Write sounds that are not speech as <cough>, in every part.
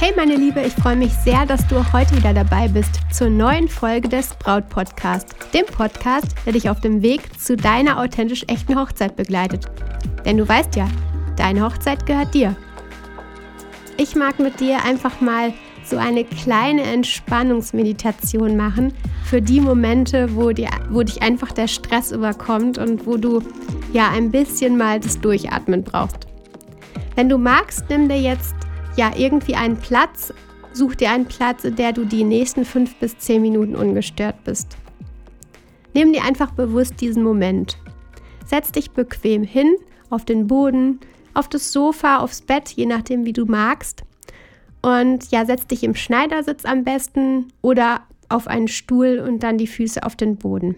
Hey meine Liebe, ich freue mich sehr, dass du auch heute wieder dabei bist zur neuen Folge des Braut Podcast, dem Podcast, der dich auf dem Weg zu deiner authentisch echten Hochzeit begleitet. Denn du weißt ja, deine Hochzeit gehört dir. Ich mag mit dir einfach mal so eine kleine Entspannungsmeditation machen für die Momente, wo, dir, wo dich einfach der Stress überkommt und wo du ja ein bisschen mal das Durchatmen brauchst. Wenn du magst, nimm dir jetzt ja irgendwie einen Platz, such dir einen Platz, in der du die nächsten fünf bis zehn Minuten ungestört bist. Nimm dir einfach bewusst diesen Moment. Setz dich bequem hin, auf den Boden, auf das Sofa, aufs Bett, je nachdem, wie du magst. Und ja, setz dich im Schneidersitz am besten oder auf einen Stuhl und dann die Füße auf den Boden.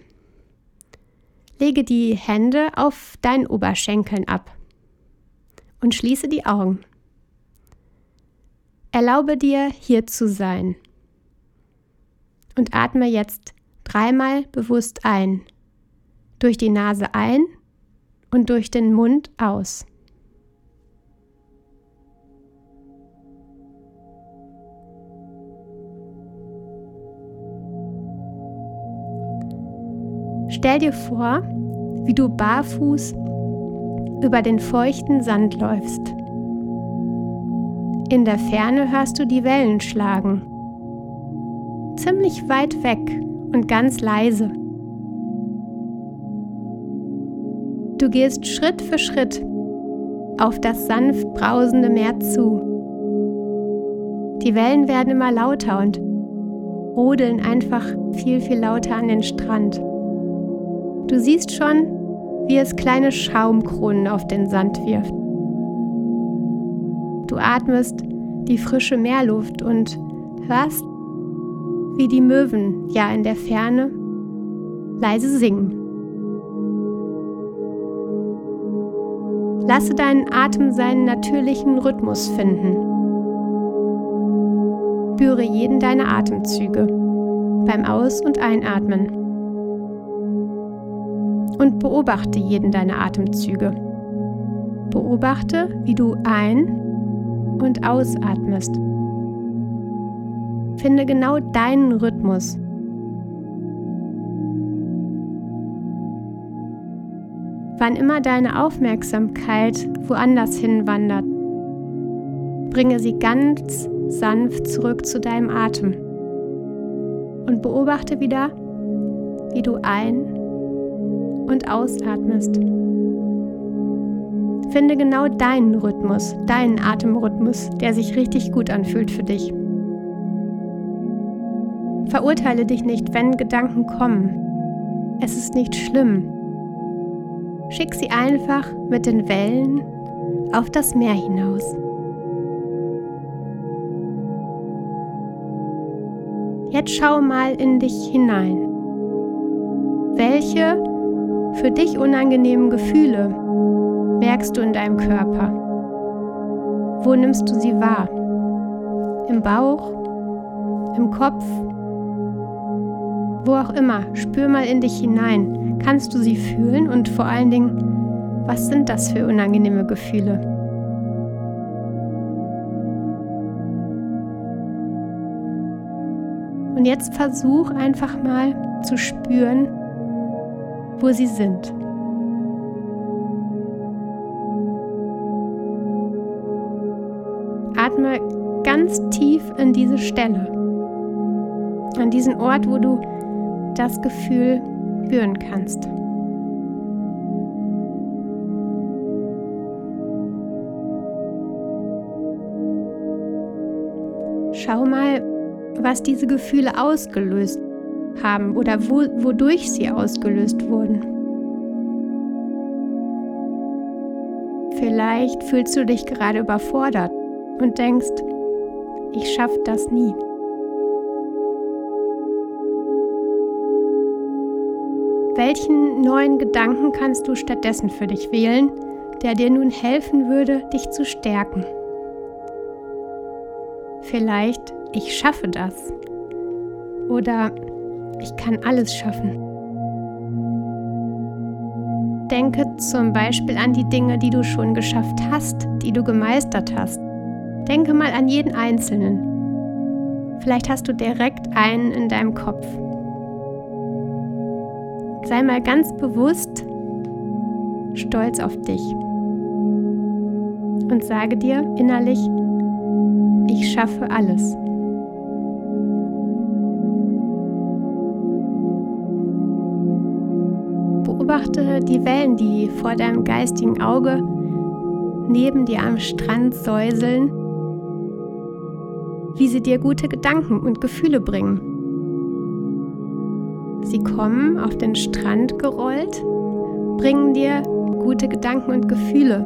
Lege die Hände auf deinen Oberschenkeln ab und schließe die Augen. Erlaube dir, hier zu sein. Und atme jetzt dreimal bewusst ein. Durch die Nase ein und durch den Mund aus. Stell dir vor, wie du barfuß über den feuchten Sand läufst. In der Ferne hörst du die Wellen schlagen. Ziemlich weit weg und ganz leise. Du gehst Schritt für Schritt auf das sanft brausende Meer zu. Die Wellen werden immer lauter und rodeln einfach viel, viel lauter an den Strand. Du siehst schon, wie es kleine Schaumkronen auf den Sand wirft. Du atmest die frische Meerluft und hörst, wie die Möwen ja in der Ferne leise singen. Lasse deinen Atem seinen natürlichen Rhythmus finden. Spüre jeden deiner Atemzüge beim Aus- und Einatmen und beobachte jeden deiner Atemzüge. Beobachte, wie du ein- und ausatmest. Finde genau deinen Rhythmus. Wann immer deine Aufmerksamkeit woanders hinwandert, bringe sie ganz sanft zurück zu deinem Atem und beobachte wieder, wie du ein- und ausatmest. Finde genau deinen Rhythmus, deinen Atemrhythmus, der sich richtig gut anfühlt für dich. Verurteile dich nicht, wenn Gedanken kommen. Es ist nicht schlimm. Schick sie einfach mit den Wellen auf das Meer hinaus. Jetzt schau mal in dich hinein. Welche für dich unangenehmen Gefühle merkst du in deinem Körper? Wo nimmst du sie wahr? Im Bauch? Im Kopf? Wo auch immer, spür mal in dich hinein. Kannst du sie fühlen und vor allen Dingen, was sind das für unangenehme Gefühle? Und jetzt versuch einfach mal zu spüren, wo sie sind. Ganz tief in diese Stelle, an diesen Ort, wo du das Gefühl spüren kannst. Schau mal, was diese Gefühle ausgelöst haben oder wo, wodurch sie ausgelöst wurden. Vielleicht fühlst du dich gerade überfordert und denkst, ich schaffe das nie. Welchen neuen Gedanken kannst du stattdessen für dich wählen, der dir nun helfen würde, dich zu stärken? Vielleicht, ich schaffe das. Oder ich kann alles schaffen. Denke zum Beispiel an die Dinge, die du schon geschafft hast, die du gemeistert hast. Denke mal an jeden Einzelnen. Vielleicht hast du direkt einen in deinem Kopf. Sei mal ganz bewusst stolz auf dich und sage dir innerlich, ich schaffe alles. Beobachte die Wellen, die vor deinem geistigen Auge neben dir am Strand säuseln, wie sie dir gute Gedanken und Gefühle bringen. Sie kommen auf den Strand gerollt, bringen dir gute Gedanken und Gefühle.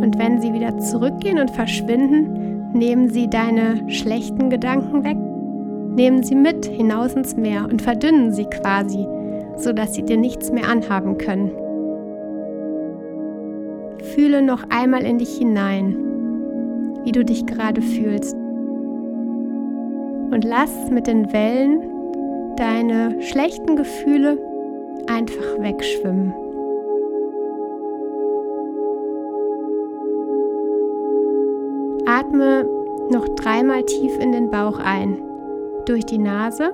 Und wenn sie wieder zurückgehen und verschwinden, nehmen sie deine schlechten Gedanken weg, nehmen sie mit hinaus ins Meer und verdünnen sie quasi, sodass sie dir nichts mehr anhaben können. Fühle noch einmal in dich hinein, wie du dich gerade fühlst. Und lass mit den Wellen deine schlechten Gefühle einfach wegschwimmen. Atme noch dreimal tief in den Bauch ein. Durch die Nase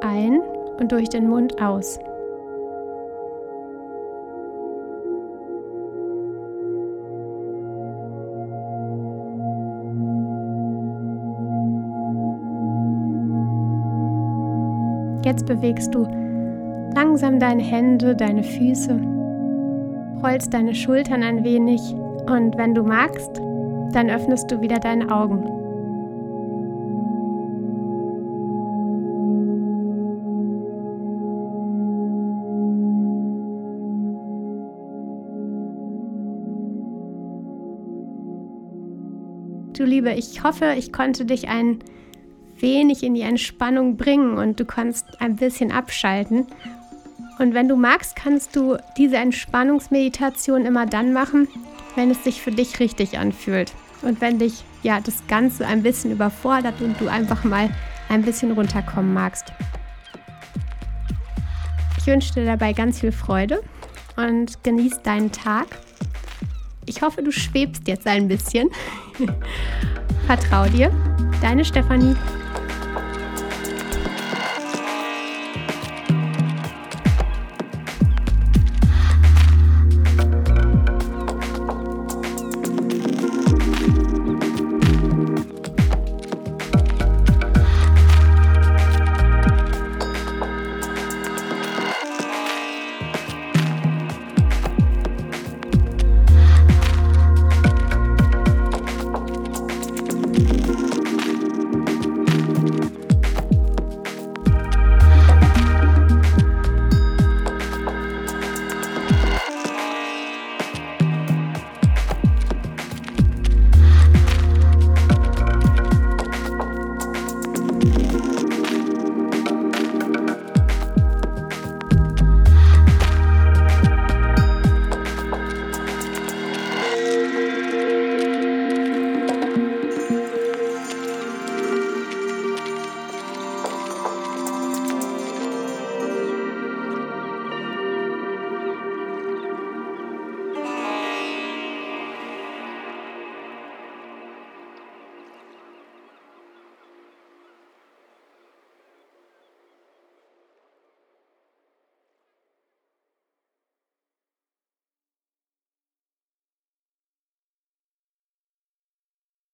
ein und durch den Mund aus. Jetzt bewegst du langsam deine Hände, deine Füße, rollst deine Schultern ein wenig und wenn du magst, dann öffnest du wieder deine Augen. Du Liebe, ich hoffe, ich konnte dich ein wenig in die Entspannung bringen und du kannst ein bisschen abschalten. Und wenn du magst, kannst du diese Entspannungsmeditation immer dann machen, wenn es sich für dich richtig anfühlt und wenn dich ja das Ganze ein bisschen überfordert und du einfach mal ein bisschen runterkommen magst. Ich wünsche dir dabei ganz viel Freude und genieß deinen Tag. Ich hoffe, du schwebst jetzt ein bisschen. <laughs> Vertrau dir. Deine Stefanie.